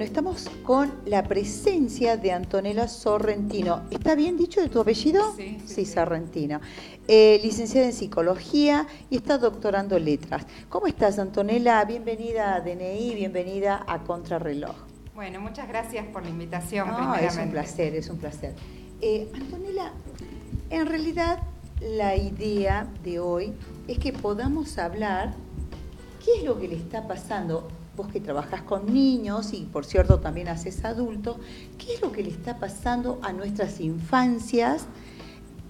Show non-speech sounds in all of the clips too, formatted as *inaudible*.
Bueno, estamos con la presencia de Antonella Sorrentino. ¿Está bien dicho de tu apellido? Sí. Sí, Sorrentino. Eh, licenciada en psicología y está doctorando letras. ¿Cómo estás, Antonella? Bienvenida a DNI, bienvenida a Contrarreloj. Bueno, muchas gracias por la invitación. No, es primeramente. un placer, es un placer. Eh, Antonella, en realidad la idea de hoy es que podamos hablar qué es lo que le está pasando, vos que trabajás con niños y por cierto también haces adultos, qué es lo que le está pasando a nuestras infancias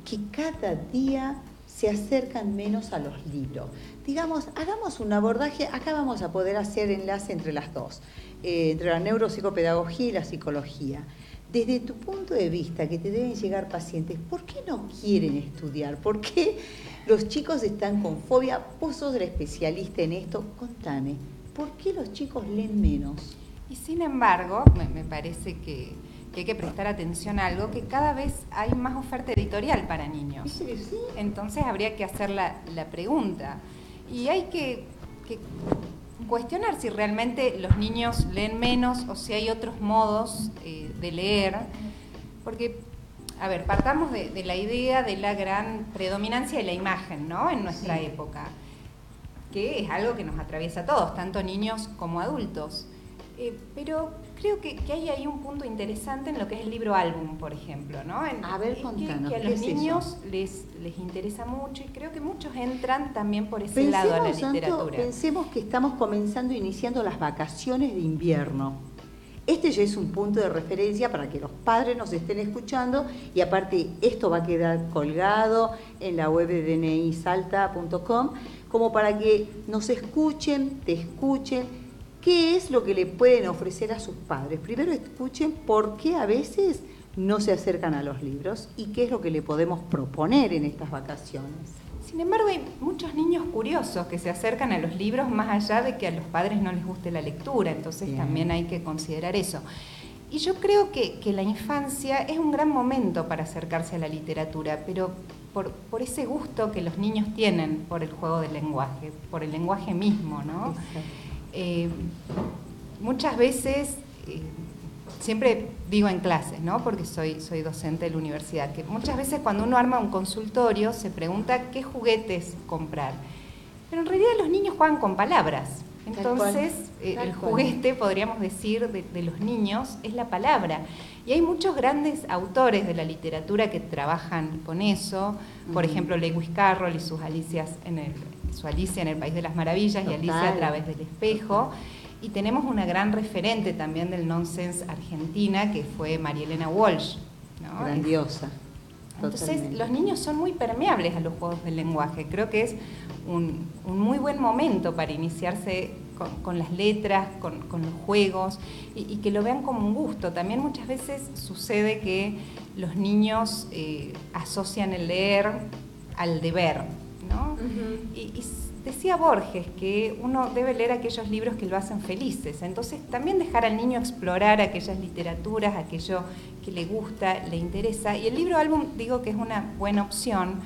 que cada día se acercan menos a los libros. Digamos, hagamos un abordaje, acá vamos a poder hacer enlace entre las dos, eh, entre la neuropsicopedagogía y la psicología. Desde tu punto de vista, que te deben llegar pacientes, ¿por qué no quieren estudiar? ¿Por qué los chicos están con fobia? Vos sos el especialista en esto, contame, ¿por qué los chicos leen menos? Y sin embargo, me, me parece que, que hay que prestar atención a algo, que cada vez hay más oferta editorial para niños. Entonces habría que hacer la, la pregunta. Y hay que, que cuestionar si realmente los niños leen menos o si hay otros modos eh, de leer. Porque, a ver, partamos de, de la idea de la gran predominancia de la imagen, ¿no? En nuestra Sí. época, que es algo que nos atraviesa a todos, tanto niños como adultos. Eh, pero creo que, que hay ahí un punto interesante en lo que es el libro álbum, por ejemplo, ¿no? En- A ver, que- contanos, que, a ¿qué los eso? niños les, les interesa mucho y creo que muchos entran también por ese lado a la literatura. pensemos que estamos comenzando, iniciando las vacaciones de invierno. Este ya es un punto de referencia para que los padres nos estén escuchando y aparte esto va a quedar colgado en la web de dnisalta.com como para que nos escuchen, te escuchen, qué es lo que le pueden ofrecer a sus padres. Primero escuchen por qué a veces no se acercan a los libros y qué es lo que le podemos proponer en estas vacaciones. Sin embargo, hay muchos niños curiosos que se acercan a los libros más allá de que a los padres no les guste la lectura, entonces Bien. también hay que considerar eso. Y yo creo que, que la infancia es un gran momento para acercarse a la literatura, pero por, por ese gusto que los niños tienen por el juego del lenguaje, por el lenguaje mismo, ¿no? Eh, muchas veces, eh, siempre digo en clases, ¿no? porque soy, soy docente de la universidad, que muchas veces cuando uno arma un consultorio se pregunta qué juguetes comprar. Pero en realidad los niños juegan con palabras. Entonces, eh, tal el juguete, podríamos decir, de, de los niños es la palabra. Y hay muchos grandes autores de la literatura que trabajan con eso. Por ejemplo, Lewis Carroll y sus Alicias en el, su Alicia en el País de las Maravillas y Alicia a través del espejo. Y tenemos una gran referente también del nonsense argentina, que fue María Elena Walsh. ¿no? Grandiosa. Entonces, totalmente. los niños son muy permeables a los juegos del lenguaje. Creo que es un, un muy buen momento para iniciarse con, con las letras, con, con los juegos, y, y que lo vean como un gusto. También muchas veces sucede que los niños eh, asocian el leer al deber, ¿no? Y, y decía Borges que uno debe leer aquellos libros que lo hacen felices. Entonces, también dejar al niño explorar aquellas literaturas, aquello que le gusta, le interesa. Y el libro álbum digo que es una buena opción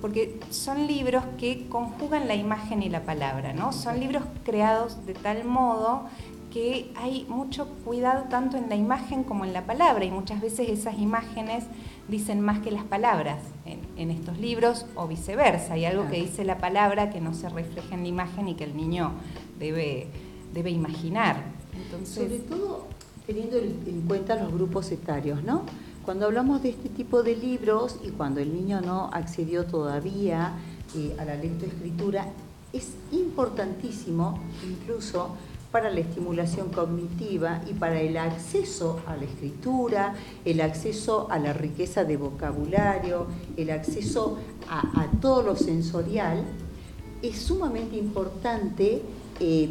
porque son libros que conjugan la imagen y la palabra, ¿no? Son libros creados de tal modo que hay mucho cuidado tanto en la imagen como en la palabra y muchas veces esas imágenes dicen más que las palabras en, en estos libros o viceversa. Hay algo que dice la palabra que no se refleja en la imagen y que el niño debe, debe imaginar. Entonces, Sobre todo teniendo en en cuenta los grupos etarios, ¿no? Cuando hablamos de este tipo de libros y cuando el niño no accedió todavía eh, a la lectoescritura, es importantísimo incluso para la estimulación cognitiva y para el acceso a la escritura, el acceso a la riqueza de vocabulario, el acceso a, todo lo sensorial, es sumamente importante eh,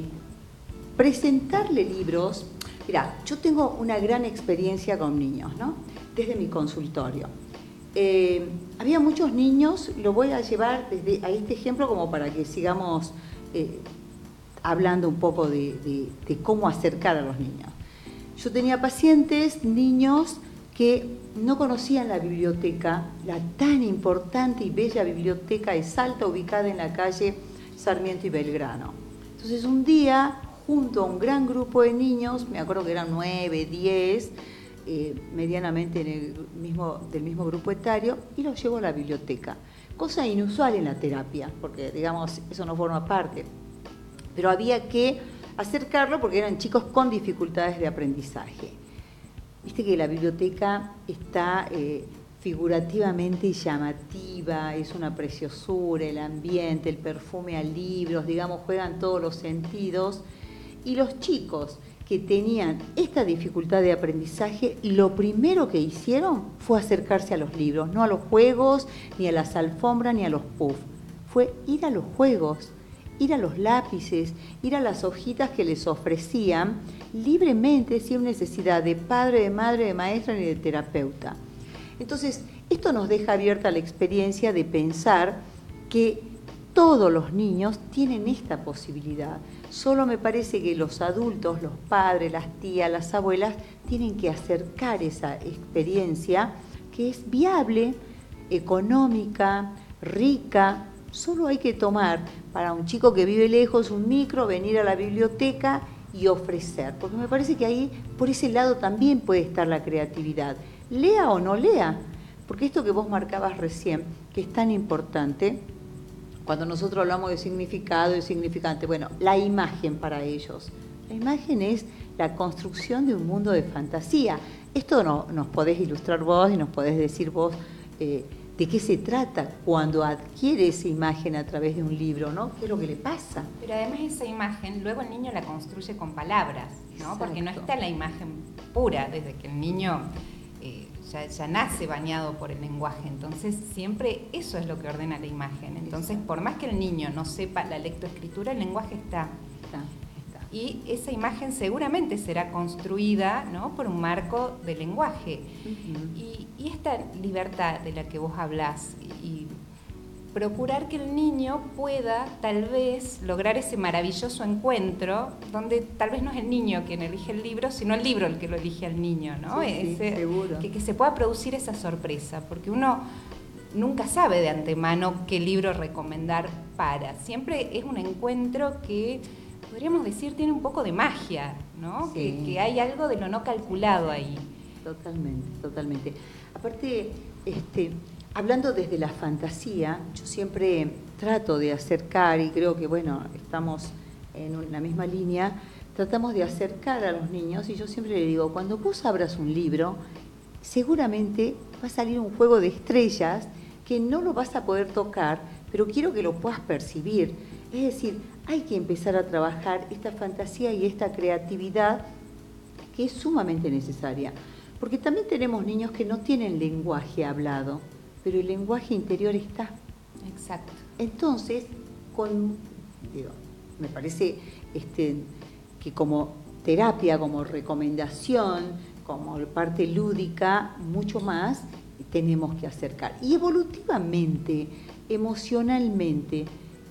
presentarle libros. Mira, yo tengo una gran experiencia con niños, ¿no? Desde mi consultorio. Eh, había muchos niños, lo voy a llevar desde a este ejemplo como para que sigamos eh, hablando un poco de, de- cómo acercar a los niños. Yo tenía pacientes, niños, que no conocían la biblioteca, la tan importante y bella biblioteca de Salta ubicada en la calle Sarmiento y Belgrano. Entonces un día, junto a un gran grupo de niños, me acuerdo que eran nueve, diez, eh, medianamente en el mismo, del mismo grupo etario, y los llevo a la biblioteca. Cosa inusual en la terapia, porque digamos, eso no forma parte. Pero había que acercarlo porque eran chicos con dificultades de aprendizaje. Viste que la biblioteca está eh, figurativamente llamativa, es una preciosura, el ambiente, el perfume a libros, digamos, juegan todos los sentidos. Y los chicos que tenían esta dificultad de aprendizaje, lo primero que hicieron fue acercarse a los libros, no a los juegos, ni a las alfombras, ni a los puffs. Fue ir a los juegos, ir a los lápices, ir a las hojitas que les ofrecían libremente sin necesidad de padre, de madre, de maestra ni de terapeuta. Entonces, esto nos deja abierta la experiencia de pensar que todos los niños tienen esta posibilidad. Solo me parece que los adultos, los padres, las tías, las abuelas, tienen que acercar esa experiencia que es viable, económica, rica. Solo hay que tomar para un chico que vive lejos un micro, venir a la biblioteca y ofrecer, porque me parece que ahí por ese lado también puede estar la creatividad lea o no lea. Porque esto que vos marcabas recién, que es tan importante, cuando nosotros hablamos de significado y significante, bueno, la imagen para ellos. La imagen es la construcción de un mundo de fantasía. Esto no, nos podés ilustrar vos y nos podés decir vos eh, de qué se trata cuando adquiere esa imagen a través de un libro, ¿no? ¿Qué es lo que le pasa? Pero además esa imagen, luego el niño la construye con palabras, ¿no? Porque no está la imagen pura desde que el niño eh, ya, nace bañado por el lenguaje, entonces siempre eso es lo que ordena la imagen. Entonces, por más que el niño no sepa la lectoescritura, el lenguaje está. Y esa imagen seguramente será construida ¿no? por un marco de lenguaje. y, y, esta libertad de la que vos hablás y procurar que el niño pueda tal vez lograr ese maravilloso encuentro donde tal vez no es el niño quien elige el libro, sino el libro el que lo elige al niño, ¿no? seguro. Que, que, se pueda producir esa sorpresa, porque uno nunca sabe de antemano qué libro recomendar para. Siempre es un encuentro que podríamos decir tiene un poco de magia, ¿no? Que, que hay algo de lo no calculado ahí. Totalmente, totalmente. Aparte, este, hablando desde la fantasía, yo siempre trato de acercar, y creo que bueno, estamos en la misma línea, tratamos de acercar a los niños y yo siempre le digo, cuando vos abras un libro, seguramente va a salir un juego de estrellas que no lo vas a poder tocar, pero quiero que lo puedas percibir. Es decir, hay que empezar a trabajar esta fantasía y esta creatividad que es sumamente necesaria. Porque también tenemos niños que no tienen lenguaje hablado pero el lenguaje interior está. Exacto. Entonces, con, me parece este, que como terapia, como recomendación, como parte lúdica, mucho más tenemos que acercar. Y evolutivamente, emocionalmente,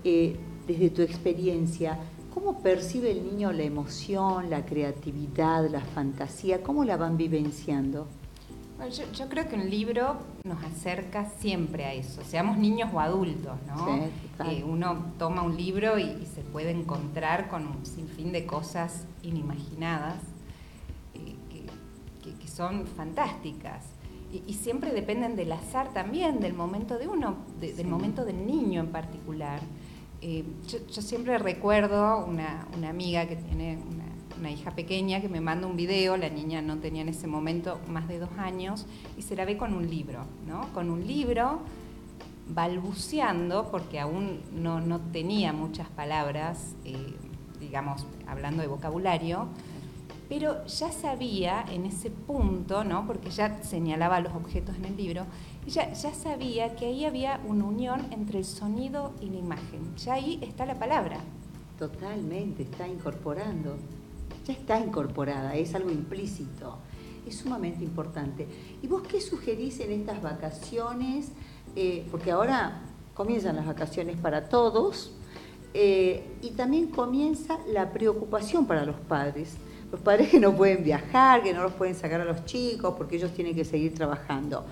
eh, desde tu experiencia, ¿cómo percibe el niño la emoción, la creatividad, la fantasía? ¿Cómo la van vivenciando? yo, creo que un libro nos acerca siempre a eso, seamos niños o adultos, ¿no? Eh, uno toma un libro y, se puede encontrar con un sinfín de cosas inimaginadas eh, que, son fantásticas. Y, siempre dependen del azar también, del momento de uno, del momento del niño en particular. Eh, yo, siempre recuerdo una, una amiga que tiene una hija pequeña que me manda un video, la niña no tenía en ese momento más de dos años, y se la ve con un libro, ¿no? Con un libro balbuceando, porque aún no, tenía muchas palabras, eh, digamos, hablando de vocabulario, pero ya sabía en ese punto, ¿no? porque ya señalaba los objetos en el libro, ya, ya sabía que ahí había una unión entre el sonido y la imagen. Ya ahí está la palabra. Totalmente, está incorporando ya está incorporada, es algo implícito. Es sumamente importante. ¿Y vos qué sugerís en estas vacaciones? Eh, porque ahora comienzan las vacaciones para todos eh, y también comienza la preocupación para los padres. Los padres que no pueden viajar, que no los pueden sacar a los chicos porque ellos tienen que seguir trabajando.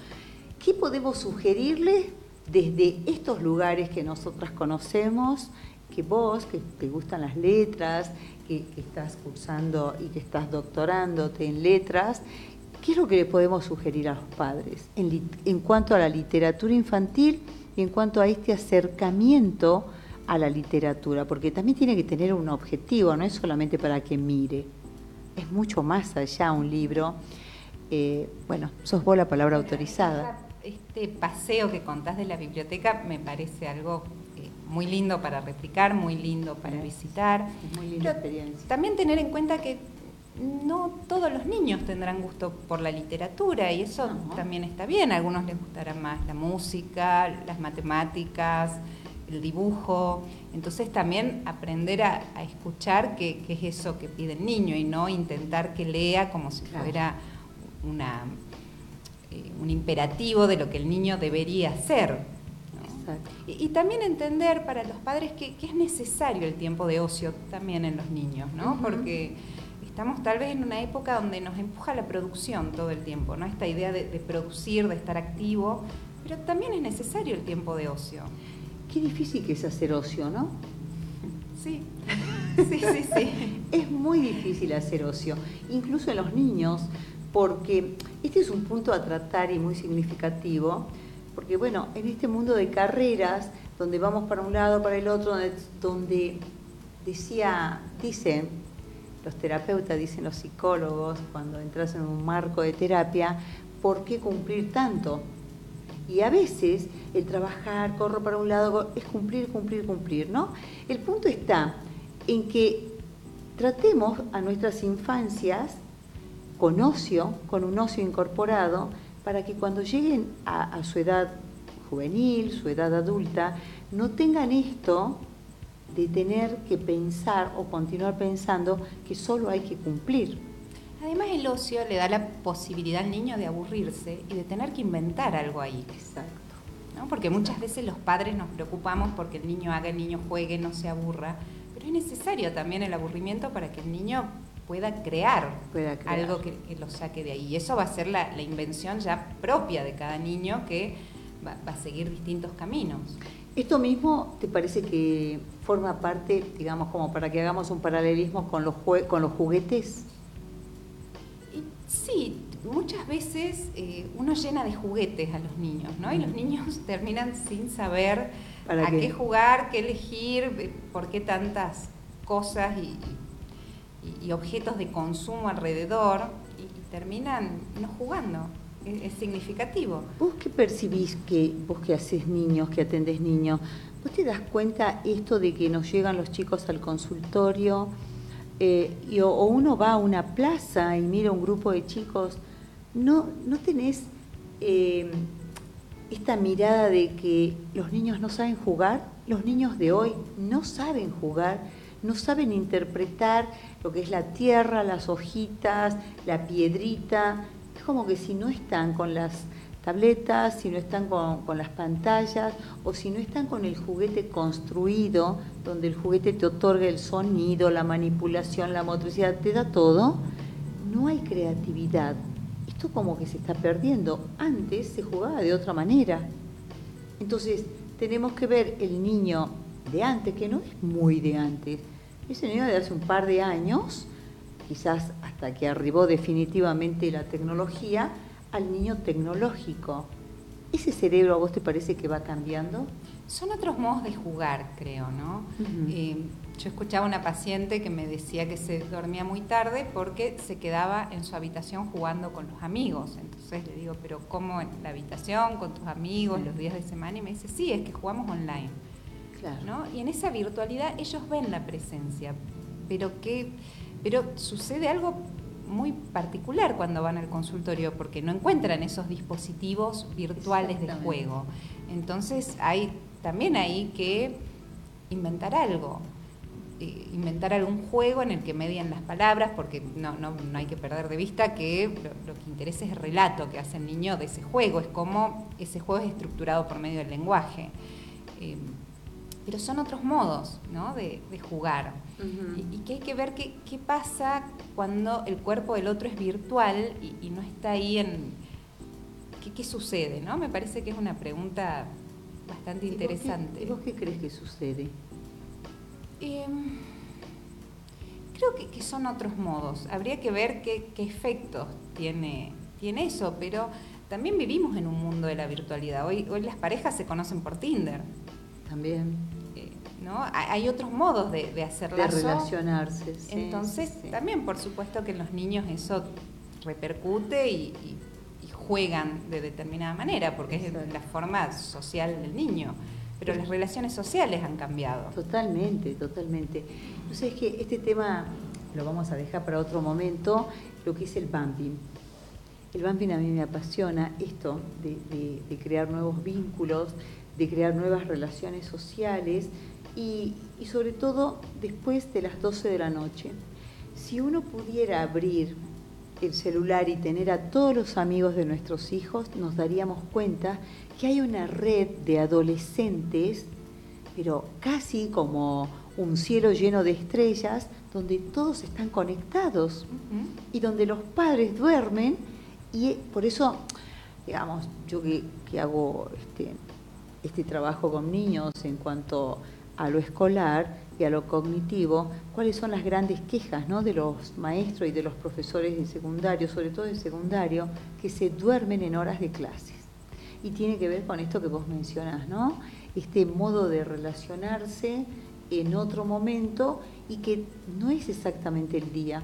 ¿Qué podemos sugerirles desde estos lugares que nosotras conocemos que vos, que te gustan las letras, que, estás cursando y que estás doctorándote en letras, ¿qué es lo que le podemos sugerir a los padres en, en cuanto a la literatura infantil y en cuanto a este acercamiento a la literatura? Porque también tiene que tener un objetivo, no es solamente para que mire, es mucho más allá un libro. Eh, bueno, sos vos la palabra autorizada. Este paseo que contás de la biblioteca me parece algo eh, muy lindo para replicar, muy lindo para visitar. muy linda experiencia. También tener en cuenta que no todos los niños tendrán gusto por la literatura y eso también está bien. A algunos les gustará más la música, las matemáticas, el dibujo. Entonces también aprender a, escuchar qué, es eso que pide el niño y no intentar que lea como si fuera una, eh, un imperativo de lo que el niño debería hacer. Y, también entender para los padres que, es necesario el tiempo de ocio también en los niños, ¿no? Porque estamos tal vez en una época donde nos empuja la producción todo el tiempo, ¿no? Esta idea de producir, de estar activo, pero también es necesario el tiempo de ocio. Qué difícil que es hacer ocio, ¿no? Sí, *laughs* sí, sí, sí. es muy difícil hacer ocio, incluso en los niños, porque este es un punto a tratar y muy significativo, porque bueno, en este mundo de carreras, donde vamos para un lado, para el otro, donde, decía, dicen los terapeutas, dicen los psicólogos, cuando entras en un marco de terapia, ¿por qué cumplir tanto? Y a veces el trabajar, corro para un lado, es cumplir, cumplir, cumplir, ¿no? El punto está en que tratemos a nuestras infancias con ocio, con un ocio incorporado, para que cuando lleguen a, su edad juvenil, su edad adulta, no tengan esto de tener que pensar o continuar pensando que solo hay que cumplir. Además el ocio le da la posibilidad al niño de aburrirse y de tener que inventar algo ahí. Exacto. ¿no? Porque muchas veces los padres nos preocupamos porque el niño haga, el niño juegue, no se aburra, pero es necesario también el aburrimiento para que el niño pueda crear, algo que, lo saque de ahí. Y eso va a ser la, invención ya propia de cada niño que va, a seguir distintos caminos. ¿Esto mismo te parece que forma parte, digamos, como para que hagamos un paralelismo con los, con los juguetes? Sí, muchas veces eh, uno llena de juguetes a los niños, ¿no? Y los niños *laughs* terminan sin saber a qué? jugar, qué elegir, eh, por qué tantas cosas y, objetos de consumo alrededor y, terminan no jugando. Es, significativo. ¿Vos qué percibís que vos que haces niños, que atendés niños, vos te das cuenta esto de que nos llegan los chicos al consultorio? Eh, o uno va a una plaza y mira un grupo de chicos, no, no tenés eh, esta mirada de que los niños no saben jugar, los niños de hoy no saben jugar, no saben interpretar lo que es la tierra, las hojitas, la piedrita, es como que si no están con las tabletas, si no están con, las pantallas o si no están con el juguete construido, donde el juguete te otorga el sonido, la manipulación, la motricidad, te da todo, no hay creatividad. Esto como que se está perdiendo. Antes se jugaba de otra manera. Entonces tenemos que ver el niño de antes, que no es muy de antes, ese niño de hace un par de años, quizás hasta que arribó definitivamente la tecnología, al niño tecnológico. ¿Ese cerebro a vos te parece que va cambiando? Son otros modos de jugar, creo, ¿no? Eh, yo escuchaba una paciente que me decía que se dormía muy tarde porque se quedaba en su habitación jugando con los amigos. Entonces le digo, pero ¿cómo en la habitación, con tus amigos, los días de semana? Y me dice, sí, es que jugamos online. Claro. ¿no? Y en esa virtualidad ellos ven la presencia, pero que pero sucede algo muy particular cuando van al consultorio porque no encuentran esos dispositivos virtuales de juego. Entonces hay también hay que inventar algo, eh, inventar algún juego en el que median las palabras, porque no, no, no hay que perder de vista que lo, que interesa es el relato que hace el niño de ese juego, es como ese juego es estructurado por medio del lenguaje. Eh, pero son otros modos ¿no? de, jugar. y, que hay que ver qué, pasa cuando el cuerpo del otro es virtual y, no está ahí en... ¿Qué, sucede? ¿no? Me parece que es una pregunta bastante interesante. ¿Y vos qué, crees que sucede? Em, creo que, son otros modos. Habría que ver qué, efectos tiene, tiene eso, pero también vivimos en un mundo de la virtualidad. Hoy, hoy las parejas se conocen por Tinder. También. ¿No? Hay otros modos de, de hacer De relacionarse. Entonces, también por supuesto que en los niños eso repercute y, juegan de determinada manera, porque es la forma social del niño. Pero las relaciones sociales han cambiado. Totalmente, totalmente. Entonces es que este tema lo vamos a dejar para otro momento, lo que es el bumping. El bumping a mí me apasiona esto de, crear nuevos vínculos, de crear nuevas relaciones sociales y, y sobre todo después de las 12 de la noche. Si uno pudiera abrir el celular y tener a todos los amigos de nuestros hijos, nos daríamos cuenta que hay una red de adolescentes, pero casi como un cielo lleno de estrellas, donde todos están conectados y donde los padres duermen y por eso, digamos, yo que, hago este, este trabajo con niños en cuanto a lo escolar, y a lo cognitivo, cuáles son las grandes quejas ¿no? de los maestros y de los profesores de secundario, sobre todo de secundario, que se duermen en horas de clases. Y tiene que ver con esto que vos mencionás, ¿no? Este modo de relacionarse en otro momento y que no es exactamente el día,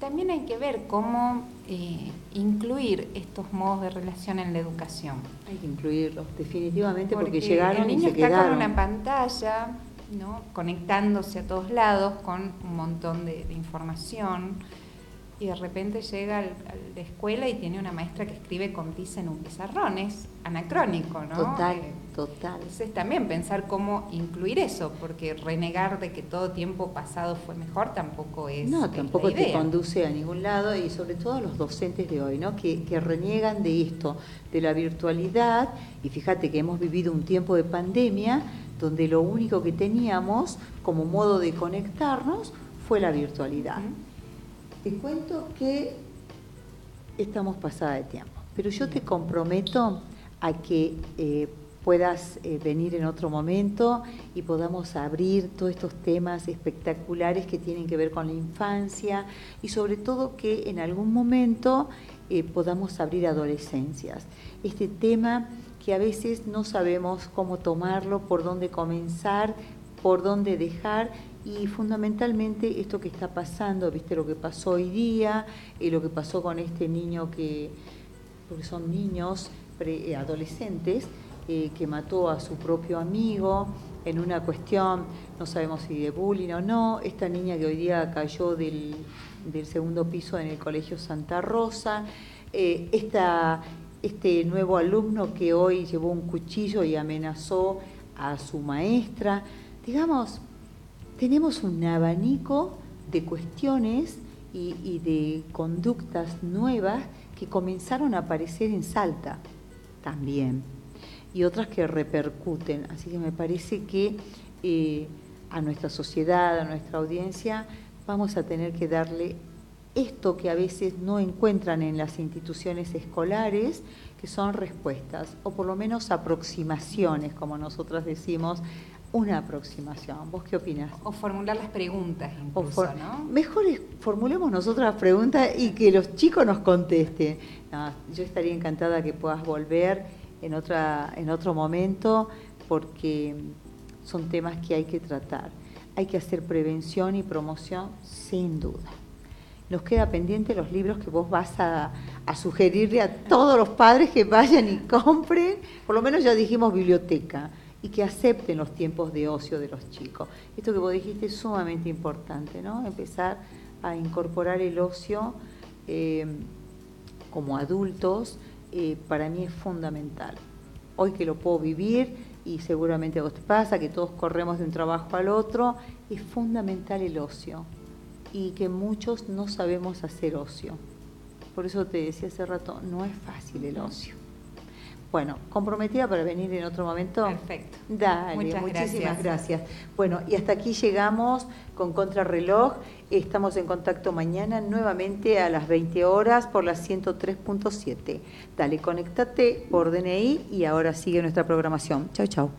también hay que ver cómo eh, incluir estos modos de relación en la educación. Hay que incluirlos, definitivamente, porque, llegaron el niño y se está con una pantalla, ¿no? conectándose a todos lados con un montón de información y de repente llega a la escuela y tiene una maestra que escribe con tiza en un pizarrón, es anacrónico, ¿no? Total, eh, total. Entonces también pensar cómo incluir eso, porque renegar de que todo tiempo pasado fue mejor tampoco es. No, tampoco te conduce a ningún lado y sobre todo los docentes de hoy, ¿no? Que, que reniegan de esto, de la virtualidad, y fíjate que hemos vivido un tiempo de pandemia donde lo único que teníamos como modo de conectarnos fue la virtualidad. Te cuento que estamos pasada de tiempo, pero yo te comprometo a que eh, puedas eh, venir en otro momento y podamos abrir todos estos temas espectaculares que tienen que ver con la infancia y sobre todo que en algún momento eh, podamos abrir adolescencias. Este tema que a veces no sabemos cómo tomarlo, por dónde comenzar, por dónde dejar y fundamentalmente esto que está pasando, viste lo que pasó hoy día, y lo que pasó con este niño que, porque son niños, pre, eh, adolescentes, eh, que mató a su propio amigo en una cuestión, no sabemos si de bullying o no, esta niña que hoy día cayó del, segundo piso en el Colegio Santa Rosa, eh, este nuevo alumno que hoy llevó un cuchillo y amenazó a su maestra, digamos, tenemos un abanico de cuestiones y, de conductas nuevas que comenzaron a aparecer en Salta también y otras que repercuten. Así que me parece que eh, a nuestra sociedad, a nuestra audiencia, vamos a tener que darle esto que a veces no encuentran en las instituciones escolares, que son respuestas, o por lo menos aproximaciones, como nosotras decimos, una aproximación. ¿Vos qué opinas? O formular las preguntas incluso, ¿no? Mejor formulemos nosotros las preguntas y que los chicos nos contesten. yo estaría encantada que puedas volver en, otra, en otro momento porque son temas que hay que tratar. Hay que hacer prevención y promoción sin duda. Nos queda pendiente los libros que vos vas a, a sugerirle a todos los padres que vayan y compren. Por lo menos ya dijimos biblioteca y que acepten los tiempos de ocio de los chicos. Esto que vos dijiste es sumamente importante, ¿no? Empezar a incorporar el ocio eh, como adultos, eh, para mí es fundamental. Hoy que lo puedo vivir, y seguramente a vos te pasa, que todos corremos de un trabajo al otro, es fundamental el ocio y que muchos no sabemos hacer ocio. Por eso te decía hace rato, no es fácil el ocio. Bueno, comprometida para venir en otro momento. Perfecto. Dale, muchísimas gracias. Bueno, y hasta aquí llegamos con Contrarreloj. Estamos en contacto mañana nuevamente a las 20 horas por las 103.7. Dale, conéctate por DNI y ahora sigue nuestra programación. Chau, chau.